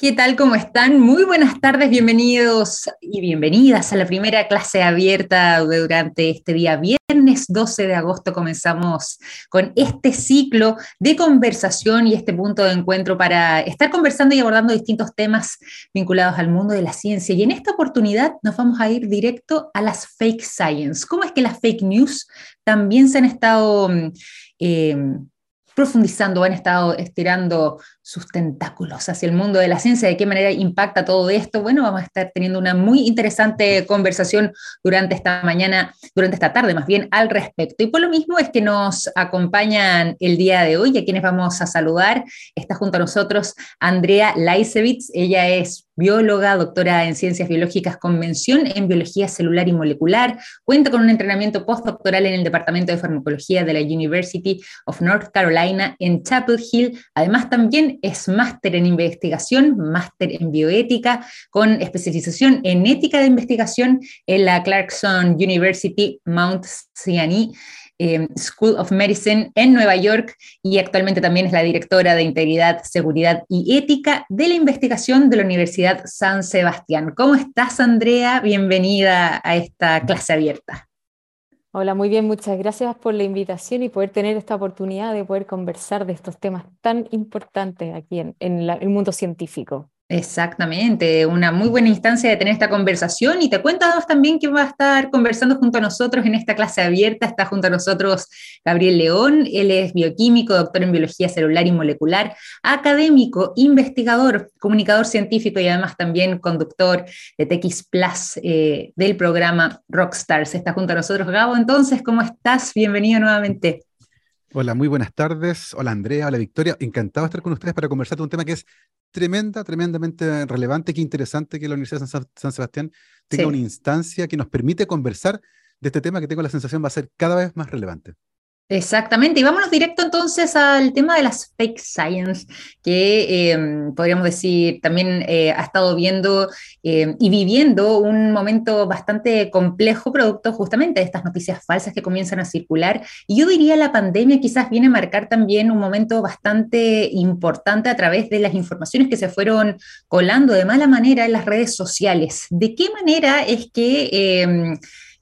¿Qué tal? ¿Cómo están? Muy buenas tardes, bienvenidos y bienvenidas a la primera clase abierta durante este día viernes 12 de agosto. Comenzamos con este ciclo de conversación y este punto de encuentro para estar conversando y abordando distintos temas vinculados al mundo de la ciencia. Y en esta oportunidad nos vamos a ir directo a las fake science. ¿Cómo es que las fake news también se han estado... Eh, profundizando, han estado estirando sus tentáculos hacia el mundo de la ciencia, de qué manera impacta todo esto. Bueno, vamos a estar teniendo una muy interesante conversación durante esta mañana, durante esta tarde más bien, al respecto. Y por lo mismo es que nos acompañan el día de hoy, a quienes vamos a saludar. Está junto a nosotros Andrea Laisevitz, ella es bióloga, doctora en ciencias biológicas con mención en biología celular y molecular, cuenta con un entrenamiento postdoctoral en el Departamento de Farmacología de la University of North Carolina en Chapel Hill. Además, también es máster en investigación, máster en bioética, con especialización en ética de investigación en la Clarkson University Mount Sinai. Em, School of Medicine en Nueva York y actualmente también es la directora de Integridad, Seguridad y Ética de la Investigación de la Universidad San Sebastián. ¿Cómo estás, Andrea? Bienvenida a esta clase abierta. Hola, muy bien, muchas gracias por la invitación y poder tener esta oportunidad de poder conversar de estos temas tan importantes aquí en, el mundo científico. Exactamente, una muy buena instancia de tener esta conversación y te cuentas también que va a estar conversando junto a nosotros en esta clase abierta. Está junto a nosotros Gabriel León, él es bioquímico, doctor en biología celular y molecular, académico, investigador, comunicador científico y además también conductor de TX Plus eh, del programa Rockstars. Está junto a nosotros Gabo, entonces, ¿cómo estás? Bienvenido nuevamente. Hola, muy buenas tardes. Hola Andrea, hola Victoria. Encantado de estar con ustedes para conversar de un tema que es tremenda, tremendamente relevante. Qué interesante que la Universidad de San, Sebastián tenga una instancia que nos permite conversar de este tema que tengo la sensación va a ser cada vez más relevante. Exactamente, y vámonos directo entonces al tema de las fake science, que em, podríamos decir también eh, ha estado viendo em, y viviendo un momento bastante complejo producto justamente de estas noticias falsas que comienzan a circular. Y yo diría la pandemia quizás viene a marcar también un momento bastante importante a través de las informaciones que se fueron colando de mala manera en las redes sociales. ¿De qué manera es que em,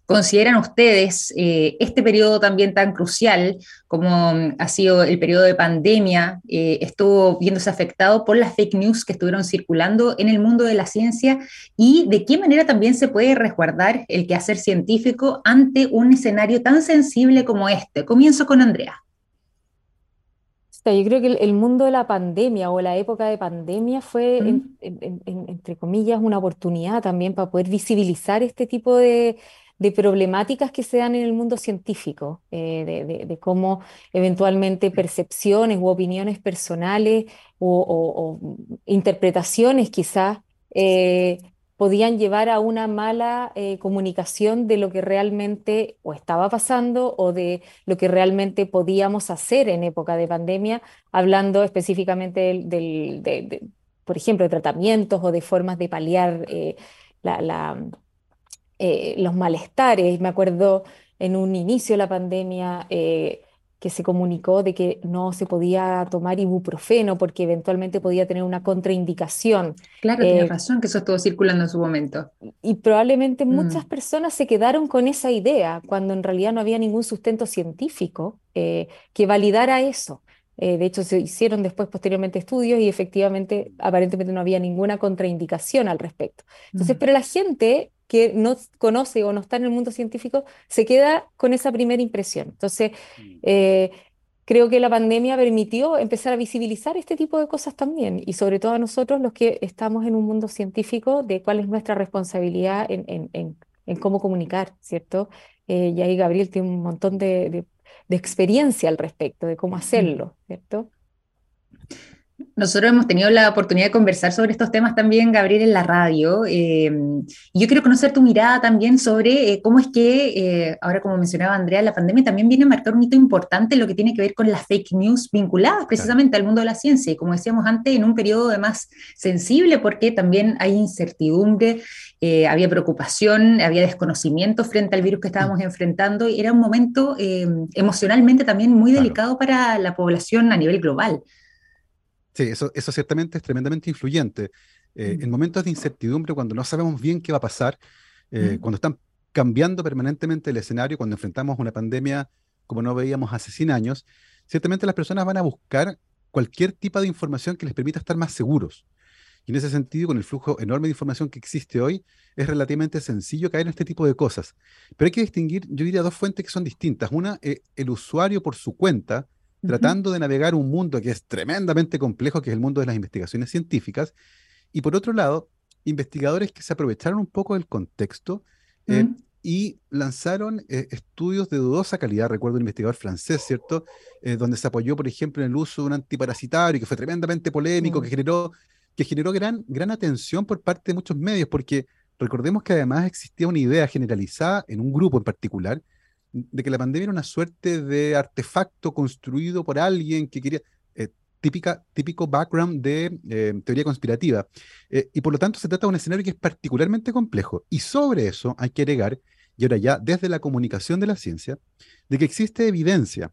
¿Consideran ustedes eh, este periodo también tan crucial como mm, ha sido el periodo de pandemia, eh, estuvo viéndose afectado por las fake news que estuvieron circulando en el mundo de la ciencia y de qué manera también se puede resguardar el quehacer científico ante un escenario tan sensible como este? Comienzo con Andrea. Yo creo que el, mundo de la pandemia o la época de pandemia fue, entre comillas, una oportunidad también para poder visibilizar este tipo de, de problemáticas que se dan en el mundo científico, eh, de, cómo eventualmente percepciones u opiniones personales o, interpretaciones quizás eh, podían llevar a una mala eh, comunicación de lo que realmente o estaba pasando o de lo que realmente podíamos hacer en época de pandemia, hablando específicamente del, de, por ejemplo, de tratamientos o de formas de paliar la eh, los malestares. Me acuerdo en un inicio de la pandemia eh, que se comunicó de que no se podía tomar ibuprofeno porque eventualmente podía tener una contraindicación. Claro, tiene eh, razón que eso estuvo circulando en su momento. Y probablemente mm. muchas personas se quedaron con esa idea cuando en realidad no había ningún sustento científico que validara eso. de hecho, se hicieron después posteriormente estudios y efectivamente, aparentemente no había ninguna contraindicación al respecto. Entonces, mm. pero la gente que no conoce o no está en el mundo científico se queda con esa primera impresión. Entonces, mm. eh, creo que la pandemia permitió empezar a visibilizar este tipo de cosas también, y sobre todo a nosotros los que estamos en un mundo científico, de cuál es nuestra responsabilidad en, cómo comunicar, ¿cierto? Eh, y ahí Gabriel tiene un montón de, de experiencia al respecto, de cómo hacerlo, ¿cierto? Nosotros hemos tenido la oportunidad de conversar sobre estos temas también, Gabriel, en la radio. Eh, y yo quiero conocer tu mirada también sobre eh, cómo es que, eh, ahora como mencionaba Andrea, la pandemia también viene a marcar un hito importante en lo que tiene que ver con las fake news vinculadas precisamente al mundo de la ciencia. Y como decíamos antes, en un periodo además sensible porque también hay incertidumbre, había preocupación, había desconocimiento frente al virus que estábamos enfrentando y era un momento emocionalmente también muy delicado para la población a nivel global. Sí, eso, eso ciertamente es tremendamente influyente. Eh, mm. En momentos de incertidumbre, cuando no sabemos bien qué va a pasar, eh, mm. cuando están cambiando permanentemente el escenario, cuando enfrentamos una pandemia como no veíamos hace 100 años, ciertamente las personas van a buscar cualquier tipo de información que les permita estar más seguros. Y en ese sentido, con el flujo enorme de información que existe hoy, es relativamente sencillo caer en este tipo de cosas. Pero hay que distinguir, yo diría, dos fuentes que son distintas. Una, eh, el usuario por su cuenta, tratando de navegar un mundo que es tremendamente complejo, que es el mundo de las investigaciones científicas. Y por otro lado, investigadores que se aprovecharon un poco del contexto eh, y lanzaron eh, estudios de dudosa calidad. Recuerdo un investigador francés, ¿cierto? donde se apoyó, por ejemplo, en el uso de un antiparasitario que fue tremendamente polémico, que generó que generó gran, gran atención por parte de muchos medios, porque recordemos que además existía una idea generalizada en un grupo en particular de que la pandemia era una suerte de artefacto construido por alguien que quería, eh, típica, típico background de eh, teoría conspirativa. Eh, y por lo tanto se trata de un escenario que es particularmente complejo. Y sobre eso hay que agregar, y ahora ya desde la comunicación de la ciencia, de que existe evidencia,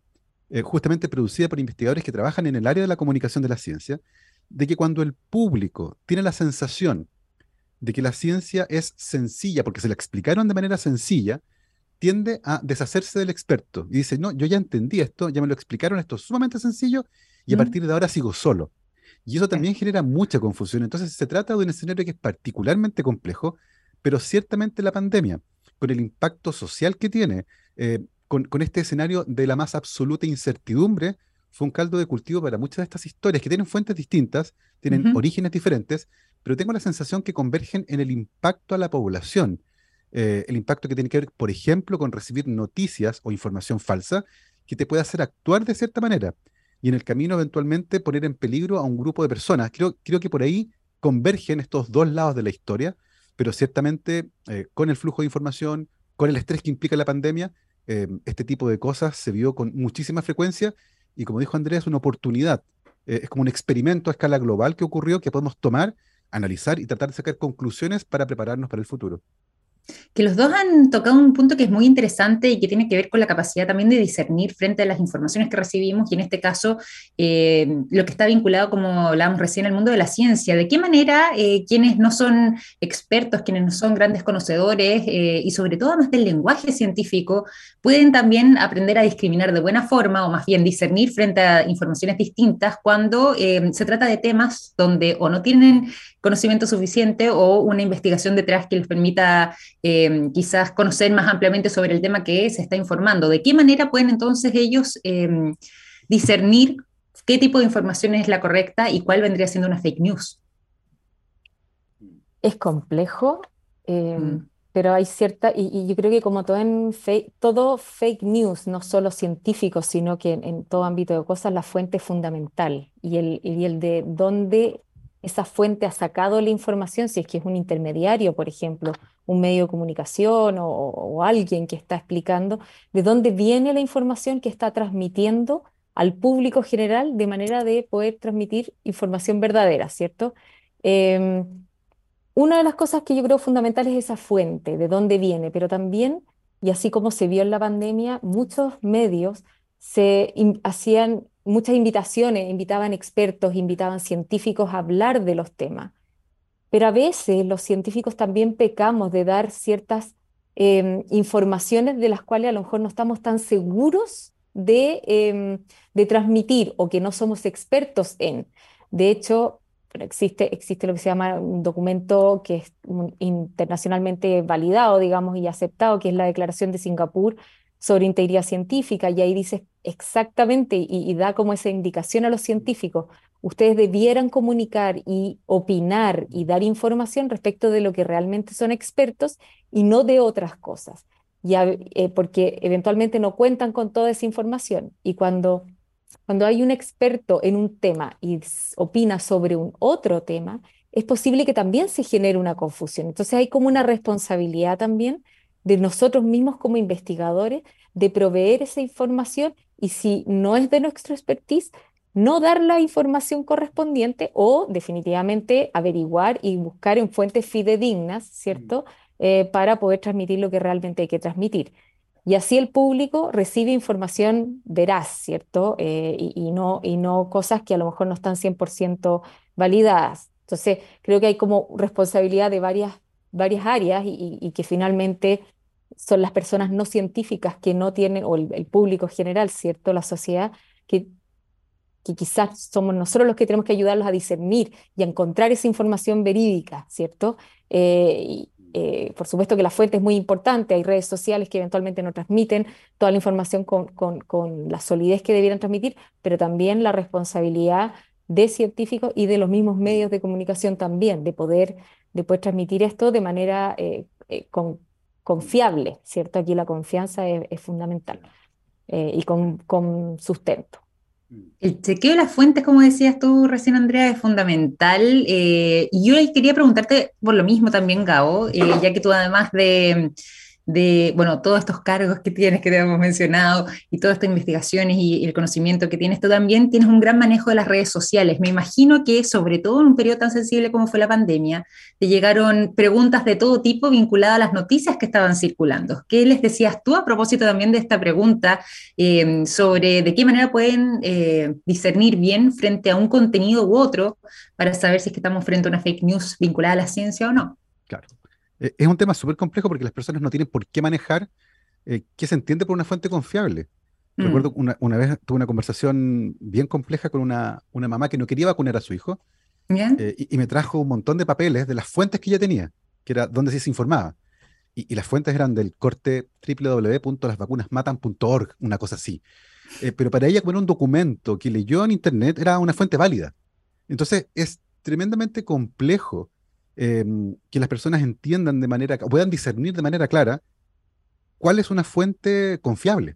justamente producida por investigadores que trabajan en el área de la comunicación de la ciencia, de que cuando el público tiene la sensación de que la ciencia es sencilla, porque se la explicaron de manera sencilla, tiende a deshacerse del experto y dice, no, yo ya entendí esto, ya me lo explicaron, esto es sumamente sencillo y a partir de ahora sigo solo. Y eso también genera mucha confusión. Entonces se trata de un escenario que es particularmente complejo, pero ciertamente la pandemia, con el impacto social que tiene, eh, con, con, este escenario de la más absoluta incertidumbre, fue un caldo de cultivo para muchas de estas historias que tienen fuentes distintas, tienen orígenes diferentes, pero tengo la sensación que convergen en el impacto a la población. Eh, el impacto que tiene que ver, por ejemplo, con recibir noticias o información falsa que te puede hacer actuar de cierta manera y en el camino eventualmente poner en peligro a un grupo de personas. Creo, que por ahí convergen estos dos lados de la historia, pero ciertamente eh, con el flujo de información, con el estrés que implica la pandemia, eh, este tipo de cosas se vio con muchísima frecuencia y como dijo Andrea, es una oportunidad. Es como un experimento a escala global que ocurrió que podemos tomar, analizar y tratar de sacar conclusiones para prepararnos para el futuro que los dos han tocado un punto que es muy interesante y que tiene que ver con la capacidad también de discernir frente a las informaciones que recibimos y en este caso eh, lo que está vinculado, como hablábamos recién, al mundo de la ciencia. ¿De qué manera eh, quienes no son expertos, quienes no son grandes conocedores eh, y sobre todo más del lenguaje científico pueden también aprender a discriminar de buena forma o más bien discernir frente a informaciones distintas cuando se trata de temas donde o no tienen conocimiento suficiente o una investigación detrás que les permita eh, quizás conocer más ampliamente sobre el tema que se está informando. ¿De qué manera pueden entonces ellos eh, discernir qué tipo de información es la correcta y cuál vendría siendo una fake news? Es complejo, eh, mm. pero hay cierta, y, yo creo que como todo en todo fake news, no solo científico, sino que en, todo ámbito de cosas, la fuente es fundamental y el, y el de dónde esa fuente ha sacado la información, si es que es un intermediario, por ejemplo, un medio de comunicación o, alguien que está explicando, de dónde viene la información que está transmitiendo al público general de manera de poder transmitir información verdadera, ¿cierto? Em, una de las cosas que yo creo fundamentales es esa fuente, de dónde viene, pero también, y así como se vio en la pandemia, muchos medios se hacían muchas invitaciones, invitaban expertos, invitaban científicos a hablar de los temas. Pero a veces los científicos también pecamos de dar ciertas em, informaciones de las cuales a lo mejor no estamos tan seguros de, em, de transmitir o que no somos expertos en. De hecho, existe, existe lo que se llama un documento que es internacionalmente validado, digamos, y aceptado, que es la Declaración de Singapur sobre integridad científica y ahí dice exactamente y, da como esa indicación a los científicos, ustedes debieran comunicar y opinar y dar información respecto de lo que realmente son expertos y no de otras cosas, ya, eh, porque eventualmente no cuentan con toda esa información. Y cuando, cuando hay un experto en un tema y opina sobre un otro tema, es posible que también se genere una confusión. Entonces hay como una responsabilidad también de nosotros mismos como investigadores de proveer esa información. Y si no es de nuestro expertise, no dar la información correspondiente o definitivamente averiguar y buscar en fuentes fidedignas, ¿cierto? Mm. Eh, para poder transmitir lo que realmente hay que transmitir. Y así el público recibe información veraz, ¿cierto? Eh, y, no, y no cosas que a lo mejor no están 100% validadas. Entonces, creo que hay como responsabilidad de varias, varias áreas y, que finalmente son las personas no científicas que no tienen, o el, público general, ¿cierto? La sociedad, que, que quizás somos nosotros los que tenemos que ayudarlos a discernir y a encontrar esa información verídica, ¿cierto? Eh, eh, por supuesto que la fuente es muy importante, hay redes sociales que eventualmente no transmiten toda la información con, con, con la solidez que debieran transmitir, pero también la responsabilidad de científicos y de los mismos medios de comunicación también, de poder, de transmitir esto de manera eh, confiable, ¿cierto? Aquí la confianza es, fundamental y con, con sustento. El chequeo de las fuentes, como decías tú recién, Andrea, es fundamental. y yo quería preguntarte por lo mismo también, Gabo, ya que tú además de de, bueno, todos estos cargos que tienes, que te hemos mencionado, y todas estas investigaciones y, el conocimiento que tienes, tú también tienes un gran manejo de las redes sociales. Me imagino que, sobre todo en un periodo tan sensible como fue la pandemia, te llegaron preguntas de todo tipo vinculadas a las noticias que estaban circulando. ¿Qué les decías tú a propósito también de esta pregunta em, sobre de qué manera pueden eh, discernir bien frente a un contenido u otro para saber si es que estamos frente a una fake news vinculada a la ciencia o no? Claro. Eh, es un tema súper complejo porque las personas no tienen por qué manejar eh, qué se entiende por una fuente confiable. Mm. Recuerdo una, una, vez tuve una conversación bien compleja con una, una mamá que no quería vacunar a su hijo eh, y, me trajo un montón de papeles de las fuentes que ella tenía, que era donde se informaba. Y, las fuentes eran del corte www.lasvacunasmatan.org, una cosa así. pero para ella, como un documento que leyó en internet, era una fuente válida. Entonces, es tremendamente complejo Em, que las personas entiendan de manera, puedan discernir de manera clara cuál es una fuente confiable.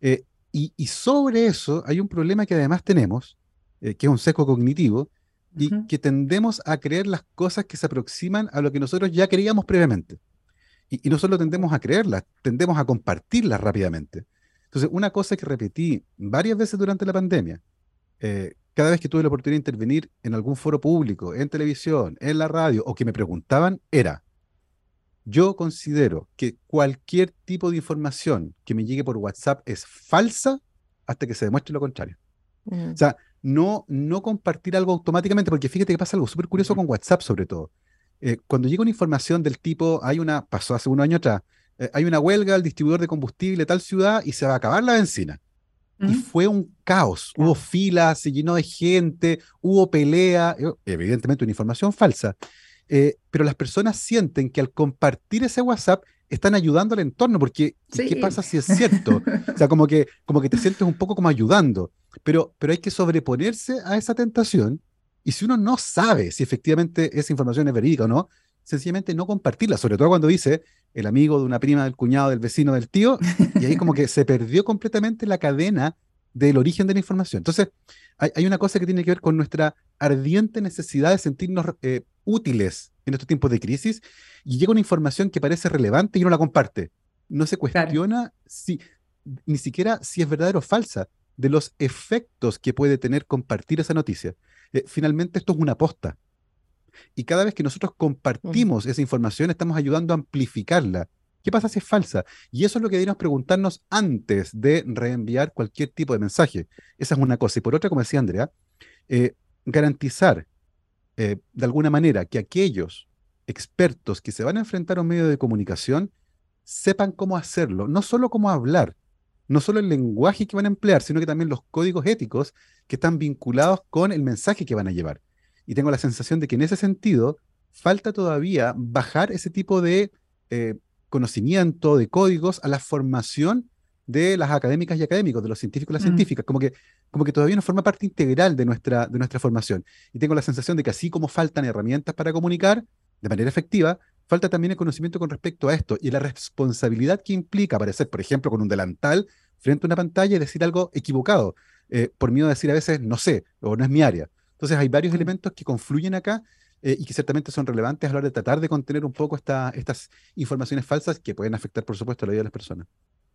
Eh, y, sobre eso hay un problema que además tenemos, eh, que es un seco cognitivo, y que tendemos a creer las cosas que se aproximan a lo que nosotros ya creíamos previamente. Y, no solo tendemos a creerlas, tendemos a compartirlas rápidamente. Entonces, una cosa que repetí varias veces durante la pandemia, eh, cada vez que tuve la oportunidad de intervenir en algún foro público, en televisión, en la radio, o que me preguntaban, era, yo considero que cualquier tipo de información que me llegue por WhatsApp es falsa hasta que se demuestre lo contrario. O sea, no, no compartir algo automáticamente, porque fíjate que pasa algo súper curioso con WhatsApp sobre todo. Eh, cuando llega una información del tipo, hay una, pasó hace un año atrás, eh, hay una huelga al distribuidor de combustible de tal ciudad y se va a acabar la benzina y fue un caos. Hubo filas, se llenó de gente, hubo pelea, eh, evidentemente una información falsa. Eh, pero las personas sienten que al compartir ese WhatsApp están ayudando al entorno, porque ¿qué pasa si es cierto? o sea, como que, como que te sientes un poco como ayudando, pero, pero hay que sobreponerse a esa tentación. Y si uno no sabe si efectivamente esa información es verídica o no, sencillamente no compartirla, sobre todo cuando dice el amigo de una prima, del cuñado, del vecino, del tío, y ahí como que se perdió completamente la cadena del origen de la información. Entonces, hay, una cosa que tiene que ver con nuestra ardiente necesidad de sentirnos eh, útiles en estos tiempos de crisis, y llega una información que parece relevante y uno la comparte. No se cuestiona si, ni siquiera si es verdadera o falsa, de los efectos que puede tener compartir esa noticia. Eh, finalmente, esto es una aposta. Y cada vez que nosotros compartimos esa información, estamos ayudando a amplificarla. ¿Qué pasa si es falsa? Y eso es lo que debemos preguntarnos antes de reenviar cualquier tipo de mensaje. Esa es una cosa. Y por otra, como decía Andrea, eh, garantizar eh, de alguna manera que aquellos expertos que se van a enfrentar a un medio de comunicación sepan cómo hacerlo, no solo cómo hablar, no solo el lenguaje que van a emplear, sino que también los códigos éticos que están vinculados con el mensaje que van a llevar. Y tengo la sensación de que en ese sentido falta todavía bajar ese tipo de eh, conocimiento, de códigos a la formación de las académicas y académicos, de los científicos y las mm. científicas, como que, como que todavía no forma parte integral de nuestra, de nuestra formación. Y tengo la sensación de que así como faltan herramientas para comunicar de manera efectiva, falta también el conocimiento con respecto a esto y la responsabilidad que implica aparecer, por ejemplo, con un delantal frente a una pantalla y decir algo equivocado, eh, por miedo a decir a veces no sé o no es mi área. Entonces hay varios elementos que confluyen acá eh, y que ciertamente son relevantes a la hora de tratar de contener un poco estas informaciones falsas que pueden afectar, por supuesto, la vida de las personas.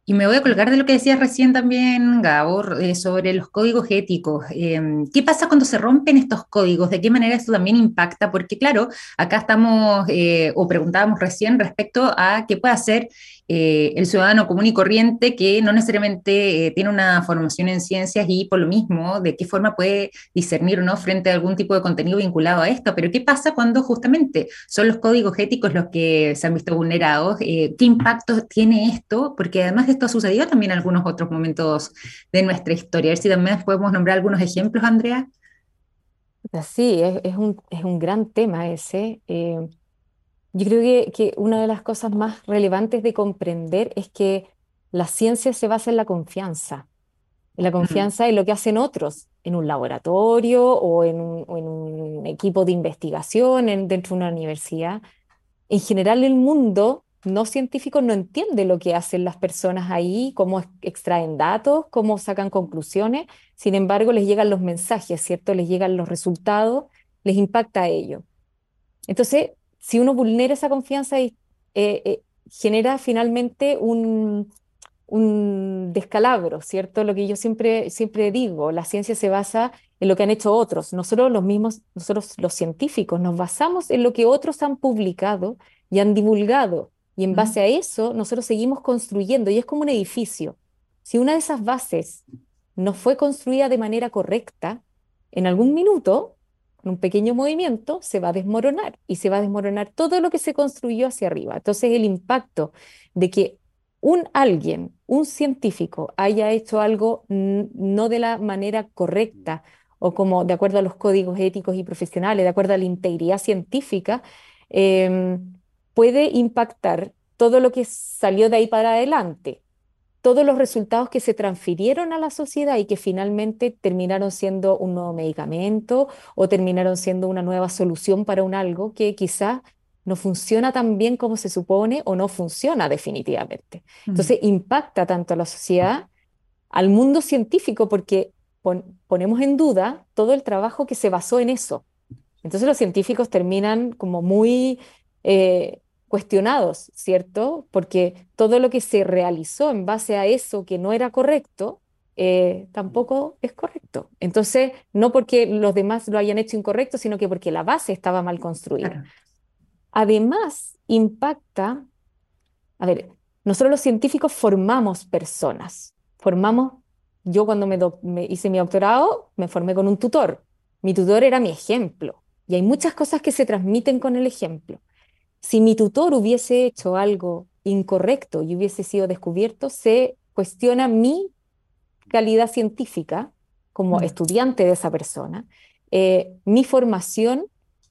Y me voy a colgar de lo que decías recién también, Gabor, eh, sobre los códigos éticos. Em, ¿Qué pasa cuando se rompen estos códigos? ¿De qué manera esto también impacta? Porque claro, acá estamos, eh, o preguntábamos recién respecto a qué puede hacer eh, el ciudadano común y corriente que no necesariamente eh, tiene una formación en ciencias y por lo mismo, de qué forma puede discernir no frente a algún tipo de contenido vinculado a esto. Pero ¿qué pasa cuando justamente son los códigos éticos los que se han visto vulnerados? Eh, ¿Qué impacto tiene esto? Porque además de esto ha sucedido también en algunos otros momentos de nuestra historia. A ver si también podemos nombrar algunos ejemplos, Andrea. Sí, es, un, es un gran tema ese. Yo creo que, que una de las cosas más relevantes de comprender es que la ciencia se basa en la confianza, en la confianza en lo que hacen otros, en un laboratorio o en un, equipo de investigación en, dentro de una universidad. En general, el mundo no científico no entiende lo que hacen las personas ahí, cómo extraen datos, cómo sacan conclusiones. Sin embargo, les llegan los mensajes, ¿cierto? Les llegan los resultados, les impacta a ello. Entonces, si uno vulnera esa confianza eh, eh, genera finalmente un, un descalabro, ¿cierto? Lo que yo siempre, siempre digo, la ciencia se basa en lo que han hecho otros. Nosotros los mismos, nosotros los científicos, nos basamos en lo que otros han publicado y han divulgado. Y en base a eso, nosotros seguimos construyendo. Y es como un edificio. Si una de esas bases no fue construida de manera correcta, en algún minuto un pequeño movimiento, se va a desmoronar y se va a desmoronar todo lo que se construyó hacia arriba. Entonces el impacto de que un alguien, un científico, haya hecho algo no de la manera correcta o como de acuerdo a los códigos éticos y profesionales, de acuerdo a la integridad científica, em, puede impactar todo lo que salió de ahí para adelante todos los resultados que se transfirieron a la sociedad y que finalmente terminaron siendo un nuevo medicamento o terminaron siendo una nueva solución para un algo que quizás no funciona tan bien como se supone o no funciona definitivamente. Entonces impacta tanto a la sociedad, al mundo científico, porque ponemos en duda todo el trabajo que se basó en eso. Entonces los científicos terminan como muy eh, cuestionados, ¿cierto? Porque todo lo que se realizó en base a eso que no era correcto, eh, tampoco es correcto. Entonces, no porque los demás lo hayan hecho incorrecto, sino que porque la base estaba mal construida. Además, impacta, a ver, nosotros los científicos formamos personas, formamos, yo cuando me, me hice mi doctorado, me formé con un tutor. Mi tutor era mi ejemplo. Y hay muchas cosas que se transmiten con el ejemplo. Si mi tutor hubiese hecho algo incorrecto y hubiese sido descubierto, se cuestiona mi calidad científica como mm. estudiante de esa persona, eh, mi formación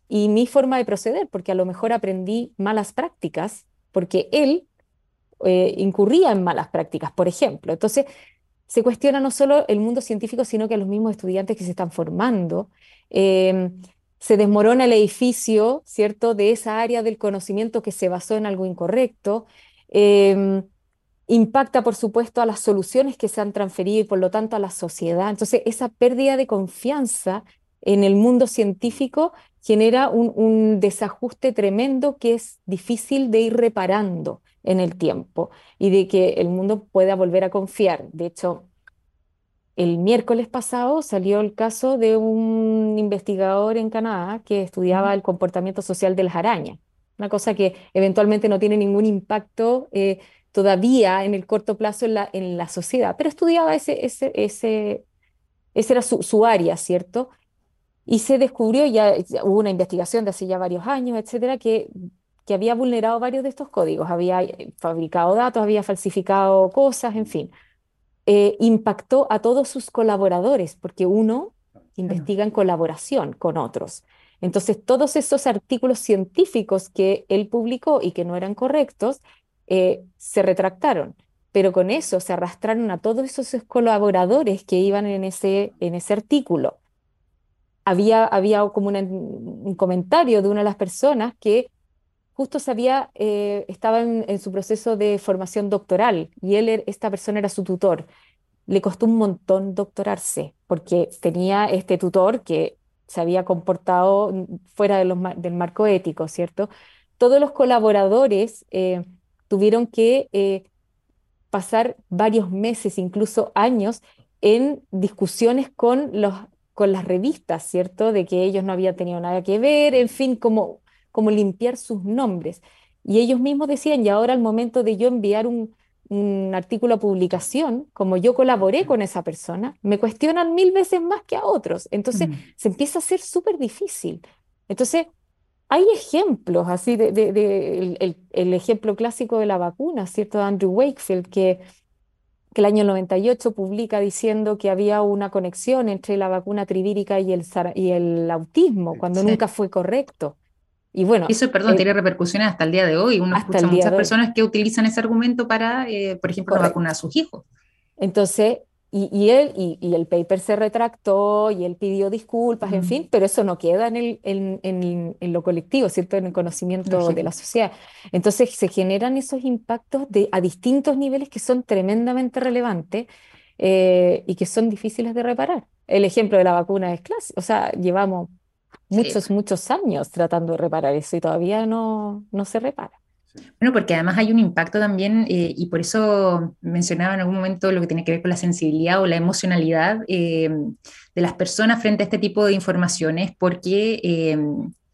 y mi forma de proceder, porque a lo mejor aprendí malas prácticas, porque él eh, incurría en malas prácticas, por ejemplo. Entonces, se cuestiona no solo el mundo científico, sino que a los mismos estudiantes que se están formando. Eh, se desmorona el edificio, ¿cierto?, de esa área del conocimiento que se basó en algo incorrecto. Em, impacta, por supuesto, a las soluciones que se han transferido y, por lo tanto, a la sociedad. Entonces, esa pérdida de confianza en el mundo científico genera un, un desajuste tremendo que es difícil de ir reparando en el tiempo y de que el mundo pueda volver a confiar. De hecho, el miércoles pasado salió el caso de un investigador en Canadá que estudiaba el comportamiento social de las arañas, una cosa que eventualmente no tiene ningún impacto eh, todavía en el corto plazo en la, en la sociedad, pero estudiaba ese, ese, ese, ese era su, su área, ¿cierto? Y se descubrió, ya, hubo una investigación de hace ya varios años, etcétera, que, que había vulnerado varios de estos códigos, había eh, fabricado datos, había falsificado cosas, en fin. Eh, impactó a todos sus colaboradores, porque uno investiga en colaboración con otros. Entonces, todos esos artículos científicos que él publicó y que no eran correctos, eh, se retractaron, pero con eso se arrastraron a todos esos colaboradores que iban en ese, en ese artículo. Había, había como un comentario de una de las personas que justo sabía, eh, estaba en, su proceso de formación doctoral y él, er, esta persona era su tutor. Le costó un montón doctorarse porque tenía este tutor que se había comportado fuera del marco ético, ¿cierto? Todos los colaboradores eh, tuvieron que eh, pasar varios meses, incluso años, en discusiones con, los, con las revistas, ¿cierto? De que ellos no habían tenido nada que ver, en fin, como como limpiar sus nombres. Y ellos mismos decían, y ahora al momento de yo enviar un, un artículo a publicación, como yo colaboré con esa persona, me cuestionan mil veces más que a otros. Entonces se empieza a hacer súper difícil. Entonces, hay ejemplos así de, el, ejemplo clásico de la vacuna, ¿cierto? De Andrew Wakefield, que, que, el año 98 publica diciendo que había una conexión entre la vacuna trivírica y el, y el autismo, cuando nunca fue correcto. Y bueno, eso, perdón, eh, tiene repercusiones hasta el día de hoy. Uno escucha muchas personas que utilizan ese argumento para, eh, por ejemplo, vacunar a sus hijos. Entonces, y, él, y, el paper se retractó y él pidió disculpas, en fin, pero eso no queda en, el, en, en, lo colectivo, ¿cierto? En el conocimiento de la sociedad. Entonces se generan esos impactos de, a distintos niveles que son tremendamente relevantes eh, y que son difíciles de reparar. El ejemplo de la vacuna es clásico, o sea, llevamos muchos, muchos años tratando de reparar eso y todavía no, no se repara. Bueno, porque además hay un impacto también, eh, y por eso mencionaba en algún momento lo que tiene que ver con la sensibilidad o la emocionalidad eh, de las personas frente a este tipo de informaciones, porque eh,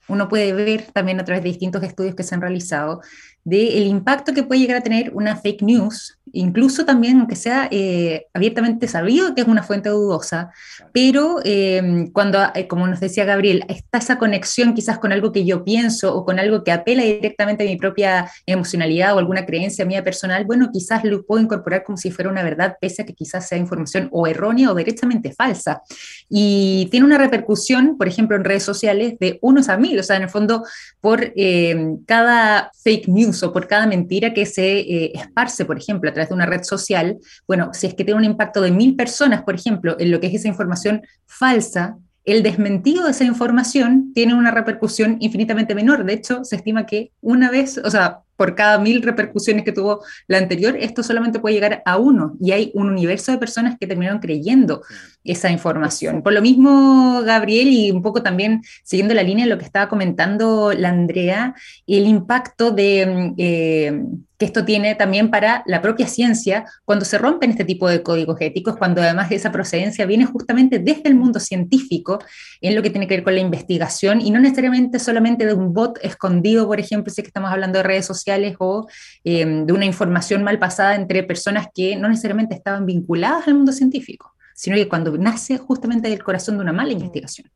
uno puede ver también a través de distintos estudios que se han realizado del impacto que puede llegar a tener una fake news, incluso también aunque sea eh, abiertamente sabido que es una fuente dudosa, pero em, cuando, eh, como nos decía Gabriel, está esa conexión quizás con algo que yo pienso o con algo que apela directamente a mi propia emocionalidad o alguna creencia mía personal, bueno, quizás lo puedo incorporar como si fuera una verdad, pese a que quizás sea información o errónea o directamente falsa. Y tiene una repercusión, por ejemplo, en redes sociales de unos a mil, o sea, en el fondo, por em, cada fake news por cada mentira que se eh, esparce, por ejemplo, a través de una red social, bueno, si es que tiene un impacto de mil personas, por ejemplo, en lo que es esa información falsa, el desmentido de esa información tiene una repercusión infinitamente menor. De hecho, se estima que una vez, o sea, por cada mil repercusiones que tuvo la anterior, esto solamente puede llegar a uno y hay un universo de personas que terminaron creyendo esa información. Por lo mismo, Gabriel, y un poco también siguiendo la línea de lo que estaba comentando la Andrea, el impacto de... Eh, que esto tiene también para la propia ciencia cuando se rompen este tipo de códigos éticos, cuando además esa procedencia viene justamente desde el mundo científico en lo que tiene que ver con la investigación y no necesariamente solamente de un bot escondido, por ejemplo, si que estamos hablando de redes sociales o em, de una información mal pasada entre personas que no necesariamente estaban vinculadas al mundo científico, sino que cuando nace justamente del corazón de una mala investigación.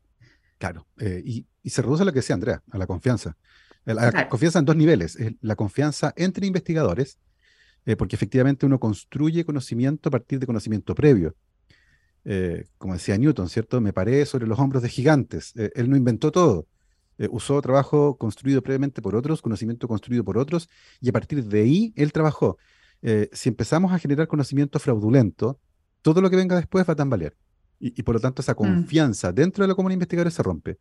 Claro, eh, y, y se reduce a lo que decía Andrea, a la confianza. La confianza en dos niveles. La confianza entre investigadores, eh, porque efectivamente uno construye conocimiento a partir de conocimiento previo. Eh, como decía Newton, ¿cierto? Me paré sobre los hombros de gigantes. Eh, él no inventó todo. Usó trabajo construido previamente por otros, conocimiento construido por otros, y a partir de ahí él trabajó. si empezamos a generar conocimiento fraudulento, todo lo que venga después va a tambalear. Y, y por lo tanto esa mm. confianza dentro de la comunidad de investigadores se rompe.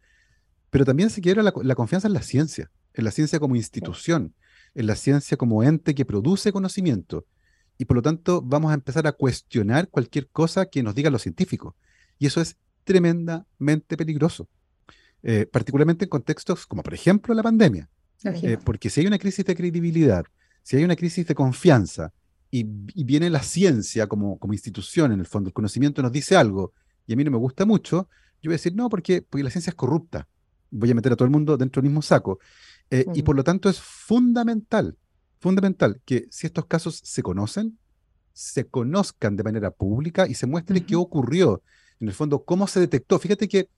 Pero también se quiere la confianza en la ciencia en la ciencia como institución, en la ciencia como ente que produce conocimiento. Y por lo tanto vamos a empezar a cuestionar cualquier cosa que nos digan los científicos. Y eso es tremendamente peligroso, eh, particularmente en contextos como por ejemplo la pandemia. Eh, porque si hay una crisis de credibilidad, si hay una crisis de confianza y, viene la ciencia como, como institución, en el fondo, el conocimiento nos dice algo y a mí no me gusta mucho, yo voy a decir, no, porque, porque la ciencia es corrupta. Voy a meter a todo el mundo dentro del mismo saco. Eh, y por lo tanto es fundamental, fundamental que si estos casos se conocen, se conozcan de manera pública y se muestre qué ocurrió, en el fondo, cómo se detectó. Fíjate que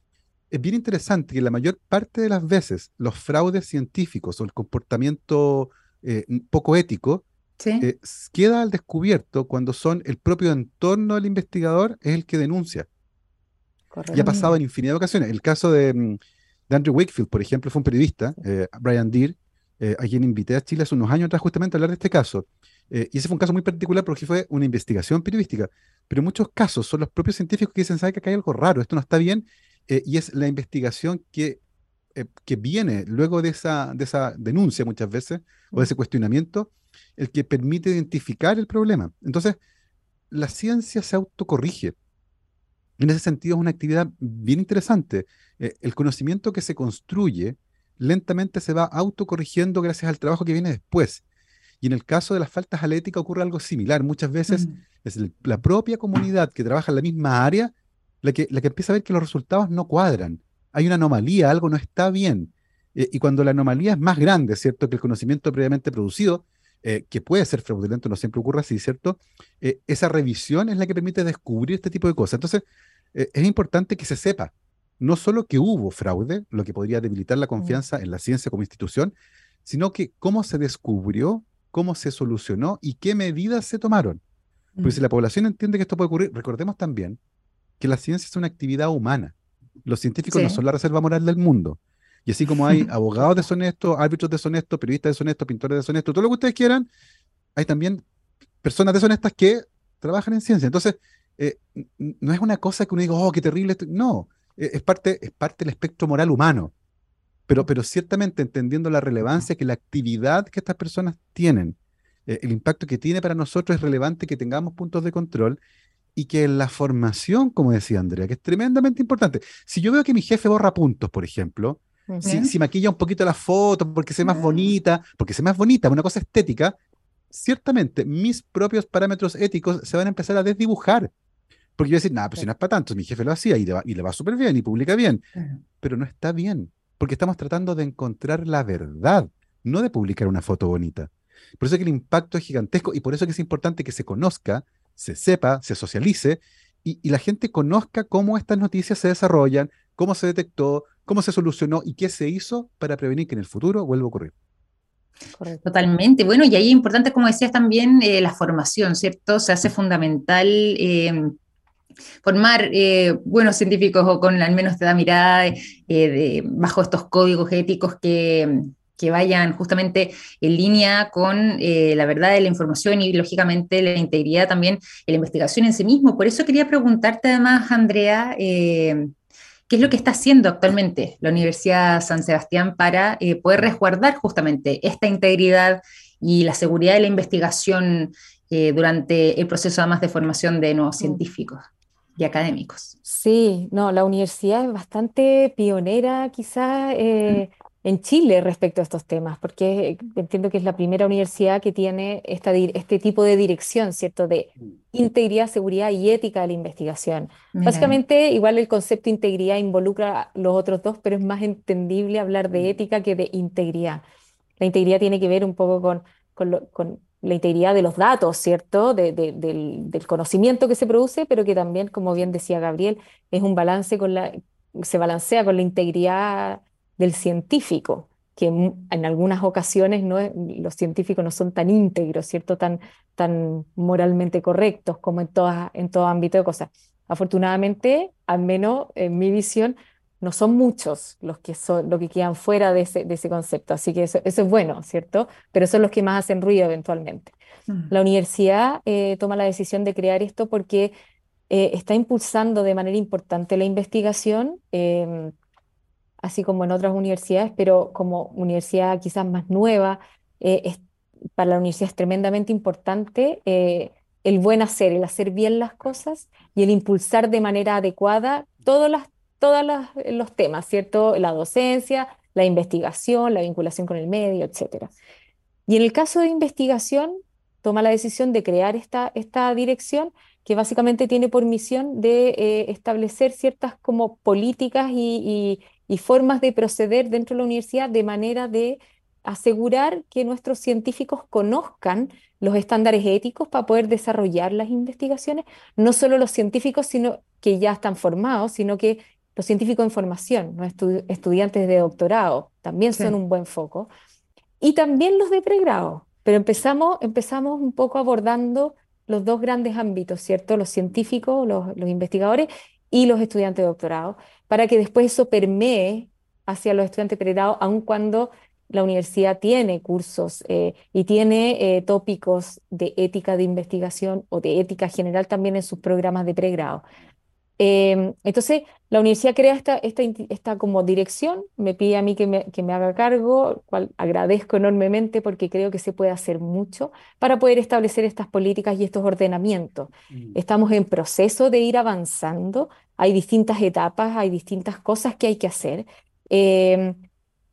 es bien interesante que la mayor parte de las veces los fraudes científicos o el comportamiento eh, poco ético eh, queda al descubierto cuando son el propio entorno del investigador es el que denuncia. Y ha pasado en infinidad de ocasiones. El caso de, mm, de Andrew Wakefield, por ejemplo, fue un periodista, eh, Brian Deere, eh, a quien invité a Chile hace unos años atrás justamente a hablar de este caso. Eh, y ese fue un caso muy particular porque fue una investigación periodística. Pero en muchos casos son los propios científicos que dicen, ¿sabe que acá hay algo raro? Esto no está bien. Y es la investigación que, que viene luego de esa, de esa denuncia muchas veces, o de ese cuestionamiento, el que permite identificar el problema. Entonces, la ciencia se autocorrige. En ese sentido es una actividad bien interesante. Eh, el conocimiento que se construye lentamente se va autocorrigiendo gracias al trabajo que viene después. Y en el caso de las faltas a la ética ocurre algo similar. Muchas veces es la propia comunidad que trabaja en la misma área la que, la que empieza a ver que los resultados no cuadran. Hay una anomalía, algo no está bien. Eh, y cuando la anomalía es más grande, ¿cierto? Que el conocimiento previamente producido, eh, que puede ser fraudulento, no siempre ocurre así, ¿cierto? Eh, esa revisión es la que permite descubrir este tipo de cosas. Entonces, es importante que se sepa no solo que hubo fraude, lo que podría debilitar la mm. confianza en la ciencia como institución, sino que cómo se descubrió, cómo se solucionó y qué medidas se tomaron. Porque si mm. la población entiende que esto puede ocurrir, recordemos también que la ciencia es una actividad humana. Los científicos no son la reserva moral del mundo. Y así como hay abogados deshonestos, árbitros deshonestos, periodistas deshonestos, pintores deshonestos, todo lo que ustedes quieran, hay también personas deshonestas que trabajan en ciencia. Entonces, eh, no es una cosa que uno diga, oh, qué terrible. No, eh, es parte, es parte del espectro moral humano. Pero, pero ciertamente entendiendo la relevancia que la actividad que estas personas tienen, eh, el impacto que tiene para nosotros es relevante que tengamos puntos de control y que la formación, como decía Andrea, que es tremendamente importante. Si yo veo que mi jefe borra puntos, por ejemplo, si, maquilla un poquito la foto porque se ve más bonita, porque se ve más bonita, una cosa estética, ciertamente mis propios parámetros éticos se van a empezar a desdibujar. Porque yo voy a decir, nada, pues si no es para tanto, mi jefe lo hacía y le va, y le va súper bien y publica bien. Pero no está bien, porque estamos tratando de encontrar la verdad, no de publicar una foto bonita. Por eso es que el impacto es gigantesco y por eso es que es importante que se conozca, se sepa, se socialice y, la gente conozca cómo estas noticias se desarrollan, cómo se detectó, cómo se solucionó y qué se hizo para prevenir que en el futuro vuelva a ocurrir. Totalmente. Bueno, y ahí importante, como decías también, eh, la formación, ¿cierto? Se hace fundamental eh, formar eh, buenos científicos o con al menos esta mirada eh, bajo estos códigos éticos que, vayan justamente en línea con eh, la verdad de la información y lógicamente la integridad también en la investigación en sí mismo. Por eso quería preguntarte además, Andrea, ¿qué es lo que está haciendo actualmente la Universidad San Sebastián para poder resguardar justamente esta integridad y la seguridad de la investigación durante el proceso además de formación de nuevos mm. científicos? y académicos. Sí, no, la universidad es bastante pionera quizá eh, en Chile respecto a estos temas, porque entiendo que es la primera universidad que tiene esta, este tipo de dirección, ¿cierto? De integridad, seguridad y ética de la investigación. Básicamente, igual el concepto de integridad involucra los otros dos, pero es más entendible hablar de mm. ética que de integridad. La integridad tiene que ver un poco con, con la integridad de los datos, ¿cierto? del, conocimiento que se produce, pero que también, como bien decía Gabriel, es un balance con la, se balancea con la integridad del científico, que en, algunas ocasiones no los científicos no son tan íntegros, ¿cierto? Tan, tan moralmente correctos como en, todas, en todo ámbito de cosas. Afortunadamente, al menos en mi visión, no son muchos los que, son, lo que quedan fuera de ese, de ese concepto, así que eso, es bueno, ¿cierto? Pero son los que más hacen ruido eventualmente. Mm. La universidad eh, toma la decisión de crear esto porque eh, está impulsando de manera importante la investigación, em, así como en otras universidades, pero como universidad quizás más nueva, eh, para la universidad es tremendamente importante el buen hacer, el hacer bien las cosas y el impulsar de manera adecuada todas las todos los temas, ¿cierto? La docencia, la investigación, la vinculación con el medio, etc. Y en el caso de investigación, toma la decisión de crear esta, esta dirección que básicamente tiene por misión de eh, establecer ciertas como políticas y, y, formas de proceder dentro de la universidad de manera de asegurar que nuestros científicos conozcan los estándares éticos para poder desarrollar las investigaciones, no solo los científicos sino que ya están formados, sino que los científicos en formación, los estudiantes de doctorado, también son un buen foco. Y también los de pregrado. Pero empezamos, empezamos un poco abordando los dos grandes ámbitos, ¿cierto? Los científicos, los, investigadores y los estudiantes de doctorado, para que después eso permee hacia los estudiantes de pregrado, aun cuando la universidad tiene cursos eh, y tiene eh, tópicos de ética de investigación o de ética general también en sus programas de pregrado. Em, entonces, la universidad crea esta, esta, esta, como dirección, me pide a mí que me, que me haga cargo, cual agradezco enormemente porque creo que se puede hacer mucho para poder establecer estas políticas y estos ordenamientos. Mm. Estamos en proceso de ir avanzando, hay distintas etapas, hay distintas cosas que hay que hacer, em,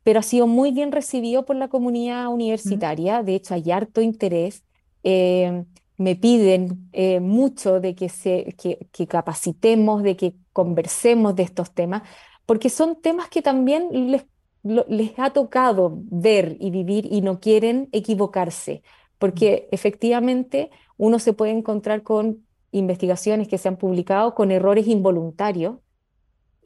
pero ha sido muy bien recibido por la comunidad universitaria, de hecho hay harto interés. Em, me piden eh, mucho de que, se, que, capacitemos, de que conversemos de estos temas, porque son temas que también les, les ha tocado ver y vivir y no quieren equivocarse, porque efectivamente uno se puede encontrar con investigaciones que se han publicado con errores involuntarios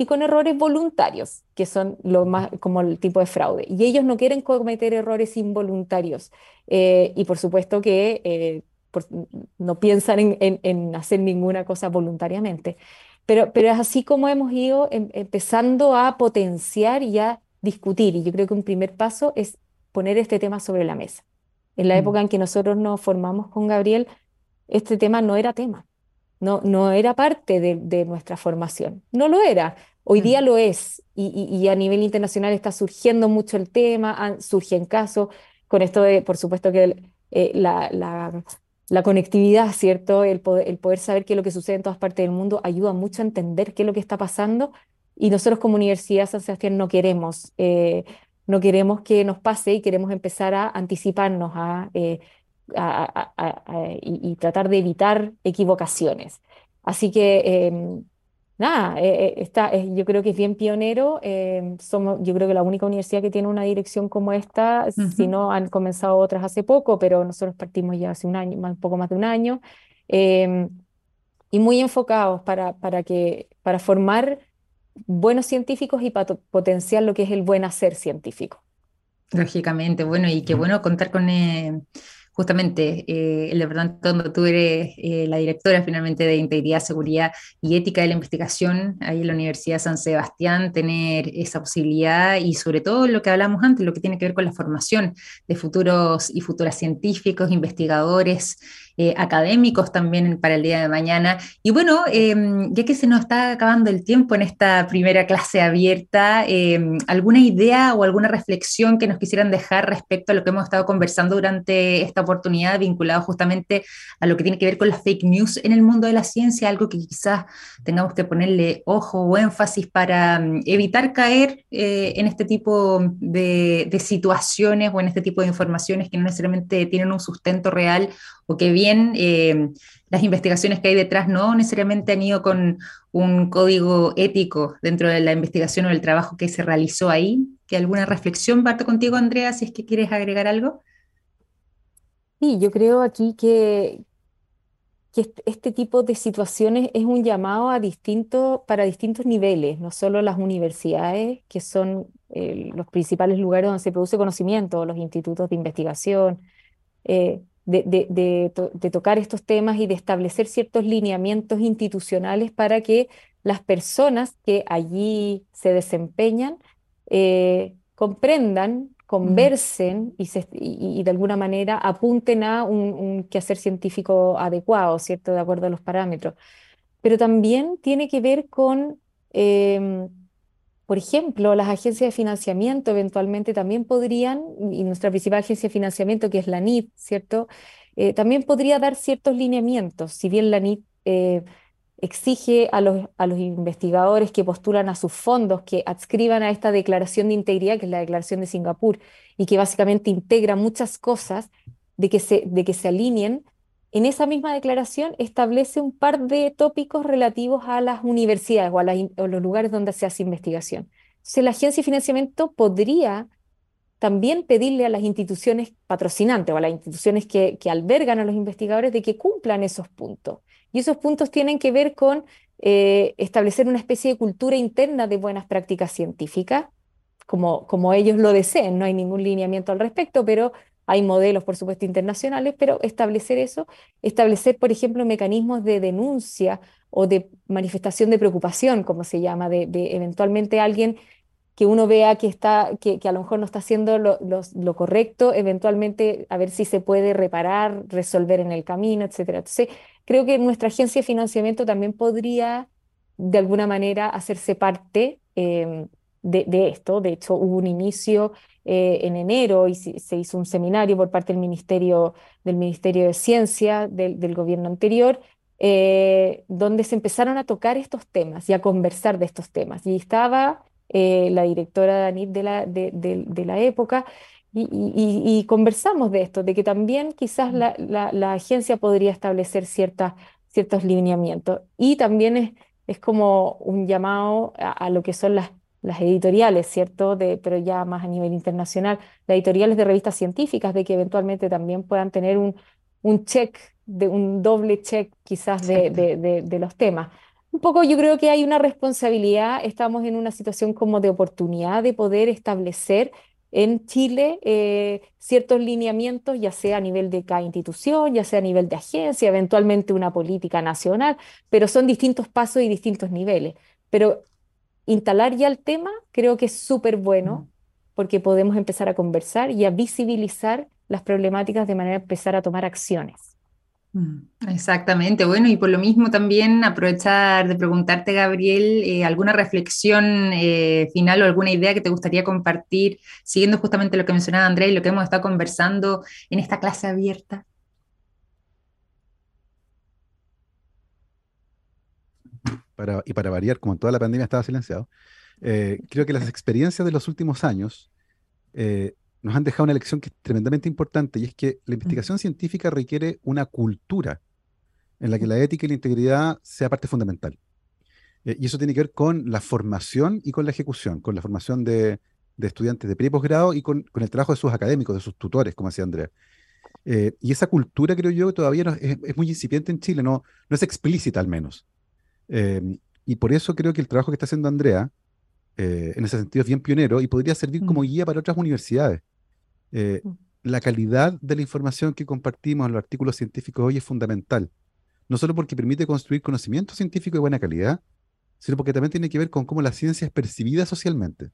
y con errores voluntarios, que son lo más como el tipo de fraude. Y ellos no quieren cometer errores involuntarios. Eh, y por supuesto que eh, no piensan en, hacer ninguna cosa voluntariamente. Pero, pero es así como hemos ido em, empezando a potenciar y a discutir. Y yo creo que un primer paso es poner este tema sobre la mesa. En la mm. época en que nosotros nos formamos con Gabriel, este tema no era tema, no, no era parte de, nuestra formación, no lo era. Hoy día mm. lo es y, a nivel internacional está surgiendo mucho el tema, surgen casos con esto de, por supuesto que eh, la, la, conectividad, ¿cierto? El poder, el poder saber qué es lo que sucede en todas partes del mundo ayuda mucho a entender qué es lo que está pasando y nosotros como Universidad San Sebastián no queremos, eh, no queremos que nos pase y queremos empezar a anticiparnos a, eh, y, tratar de evitar equivocaciones. Así que, em, nada, eh, está, yo creo que es bien pionero. Em, somos, yo creo que la única universidad que tiene una dirección como esta, si no han comenzado otras hace poco, pero nosotros partimos ya hace un año, un poco más de un año, em, y muy enfocados para, para, que, para formar buenos científicos y para potenciar lo que es el buen hacer científico. Lógicamente, bueno, y qué bueno contar con eh, justamente eh, el departamento donde tú eres eh, la directora finalmente de Integridad, Seguridad y Ética de la Investigación, ahí en la Universidad San Sebastián, tener esa posibilidad y sobre todo lo que hablamos antes, lo que tiene que ver con la formación de futuros y futuras científicos, investigadores, eh, académicos también para el día de mañana. Y bueno, em, ya que se nos está acabando el tiempo en esta primera clase abierta, em, ¿alguna idea o alguna reflexión que nos quisieran dejar respecto a lo que hemos estado conversando durante esta oportunidad vinculado justamente a lo que tiene que ver con las fake news en el mundo de la ciencia, algo que quizás tengamos que ponerle ojo o énfasis para em, evitar caer eh, en este tipo de, de situaciones o en este tipo de informaciones que no necesariamente tienen un sustento real o que eh, las investigaciones que hay detrás no necesariamente han ido con un código ético dentro de la investigación o del trabajo que se realizó ahí. ¿Que alguna reflexión parto contigo, Andrea, si es que quieres agregar algo? Sí, yo creo aquí que, que este tipo de situaciones es un llamado a distinto, para distintos niveles, no solo las universidades, que son eh, los principales lugares donde se produce conocimiento, los institutos de investigación, eh, de, tocar estos temas y de establecer ciertos lineamientos institucionales para que las personas que allí se desempeñan eh, comprendan, conversen y, de alguna manera apunten a un, quehacer científico adecuado, ¿cierto? De acuerdo a los parámetros. Pero también tiene que ver con em, por ejemplo, las agencias de financiamiento eventualmente también podrían, y nuestra principal agencia de financiamiento, que es la NIT, ¿cierto? Eh, también podría dar ciertos lineamientos, si bien la NIT eh, exige a los, a los investigadores que postulan a sus fondos que adscriban a esta declaración de integridad, que es la declaración de Singapur, y que básicamente integra muchas cosas de que se, de que se alineen en esa misma declaración establece un par de tópicos relativos a las universidades o a, los lugares donde se hace investigación. Entonces, la agencia de financiamiento podría también pedirle a las instituciones patrocinantes o a las instituciones que, albergan a los investigadores de que cumplan esos puntos. Y esos puntos tienen que ver con eh, establecer una especie de cultura interna de buenas prácticas científicas, como, como ellos lo deseen. No hay ningún lineamiento al respecto, pero hay modelos, por supuesto, internacionales, pero establecer eso, establecer, por ejemplo, mecanismos de denuncia o de manifestación de preocupación, como se llama, de, eventualmente alguien que uno vea que, está, que, a lo mejor no está haciendo lo, correcto, eventualmente a ver si se puede reparar, resolver en el camino, etc. Creo que nuestra agencia de financiamiento también podría, de alguna manera, hacerse parte eh, de, esto. De hecho, hubo un inicio eh, en enero y se hizo un seminario por parte del Ministerio, del Ministerio de Ciencia del, gobierno anterior, eh, donde se empezaron a tocar estos temas y a conversar de estos temas. Y estaba eh, la directora Danit de la, de, la época y, conversamos de esto, de que también quizás la, la, agencia podría establecer ciertas, ciertos lineamientos. Y también es, es como un llamado a, lo que son las las editoriales, ¿cierto? De, pero ya más a nivel internacional, las editoriales de revistas científicas, de que eventualmente también puedan tener un, un check, de, un doble check quizás de, de, de, los temas. Un poco yo creo que hay una responsabilidad, estamos en una situación como de oportunidad de poder establecer en Chile eh, ciertos lineamientos, ya sea a nivel de cada institución, ya sea a nivel de agencia, eventualmente una política nacional, pero son distintos pasos y distintos niveles. Pero instalar ya el tema creo que es súper bueno mm. porque podemos empezar a conversar y a visibilizar las problemáticas de manera de empezar a tomar acciones. Mm, exactamente, bueno, y por lo mismo también aprovechar de preguntarte, Gabriel, eh, alguna reflexión eh, final o alguna idea que te gustaría compartir, siguiendo justamente lo que mencionaba Andrea y lo que hemos estado conversando en esta clase abierta. Y para variar, como toda la pandemia estaba silenciado, eh, creo que las experiencias de los últimos años nos han dejado una lección que es tremendamente importante y es que la investigación científica requiere una cultura en la que la ética y la integridad sea parte fundamental. Eh, y eso tiene que ver con la formación y con la ejecución, con la formación de, estudiantes de pre y posgrado y con, el trabajo de sus académicos, de sus tutores, como decía Andrea. Eh, y esa cultura, creo yo, todavía es, muy incipiente en Chile, no, no es explícita al menos. Eh, y por eso creo que el trabajo que está haciendo Andrea, en ese sentido, es bien pionero y podría servir como guía para otras universidades. Eh, mm. la calidad de la información que compartimos en los artículos científicos hoy es fundamental. No solo porque permite construir conocimiento científico de buena calidad, sino porque también tiene que ver con cómo la ciencia es percibida socialmente.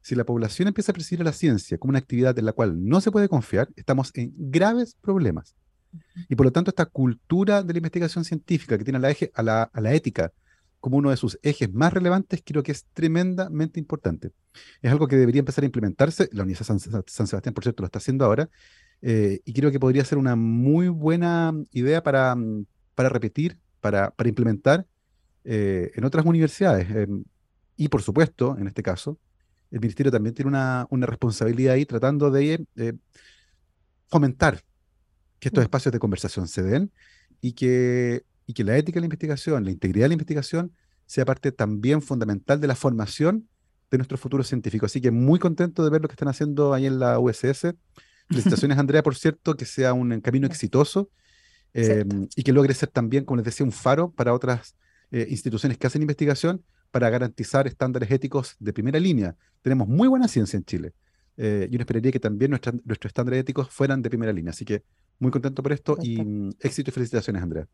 Si la población empieza a percibir a la ciencia como una actividad en la cual no se puede confiar, estamos en graves problemas. Y por lo tanto, esta cultura de la investigación científica que tiene a la, eje, a la, a la ética como uno de sus ejes más relevantes, creo que es tremendamente importante. Es algo que debería empezar a implementarse. La Universidad San, San Sebastián, por cierto, lo está haciendo ahora. Eh, y creo que podría ser una muy buena idea para, para repetir, para, para implementar eh, en otras universidades. Em, y por supuesto, en este caso, el Ministerio también tiene una, una responsabilidad ahí tratando de eh, fomentar que estos mm. espacios de conversación se den y que y que la ética de la investigación, la integridad de la investigación, sea parte también fundamental de la formación de nuestros futuros científicos. Así que muy contento de ver lo que están haciendo ahí en la USS. Felicitaciones, Andrea, por cierto, que sea un camino exitoso em, y que logre ser también, como les decía, un faro para otras eh, instituciones que hacen investigación para garantizar estándares éticos de primera línea. Tenemos muy buena ciencia en Chile eh, y uno esperaría que también nuestros estándares éticos fueran de primera línea. Así que muy contento por esto y mm, éxito y felicitaciones, Andrea.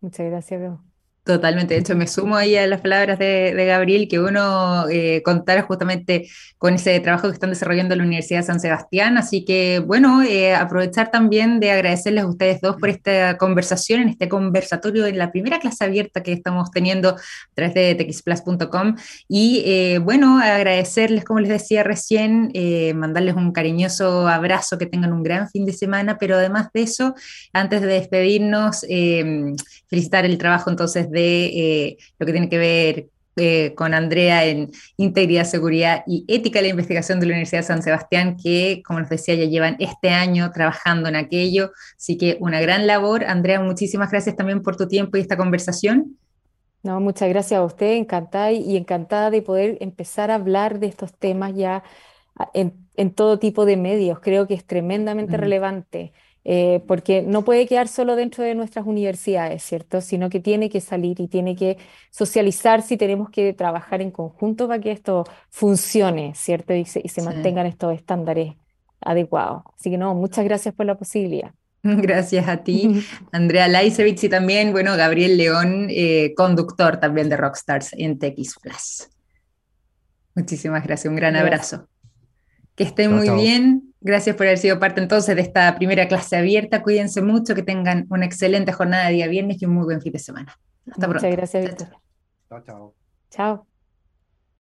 Muchas gracias, Bebo. Totalmente, de hecho me sumo ahí a las palabras de, Gabriel, que uno eh, contara justamente con ese trabajo que están desarrollando en la Universidad de San Sebastián, así que bueno, eh, aprovechar también de agradecerles a ustedes dos por esta conversación, en este conversatorio, en la primera clase abierta que estamos teniendo a través de txplus.com y eh, bueno, agradecerles, como les decía recién, mandarles un cariñoso abrazo, que tengan un gran fin de semana, pero además de eso, antes de despedirnos, felicitar el trabajo entonces de eh, lo que tiene que ver eh, con Andrea en integridad, seguridad y ética de la investigación de la Universidad de San Sebastián, que, como nos decía, ya llevan este año trabajando en aquello. Así que una gran labor. Andrea, muchísimas gracias también por tu tiempo y esta conversación. No, muchas gracias a usted, encantada y encantada de poder empezar a hablar de estos temas ya en, todo tipo de medios. Creo que es tremendamente relevante. Eh, porque no puede quedar solo dentro de nuestras universidades, ¿cierto? Sino que tiene que salir y tiene que socializarse y tenemos que trabajar en conjunto para que esto funcione, ¿cierto? Y se, mantengan estos estándares adecuados. Así que no, muchas gracias por la posibilidad. Gracias a ti, Andrea Laisevich y también, bueno, Gabriel León, eh, conductor también de Rockstars en TX Plus. Muchísimas gracias, un gran abrazo. Que estén muy bien. Gracias por haber sido parte entonces de esta primera clase abierta. Cuídense mucho, que tengan una excelente jornada de día viernes y un muy buen fin de semana. Hasta pronto. Muchas gracias, Víctor. Chao, chao. Chao.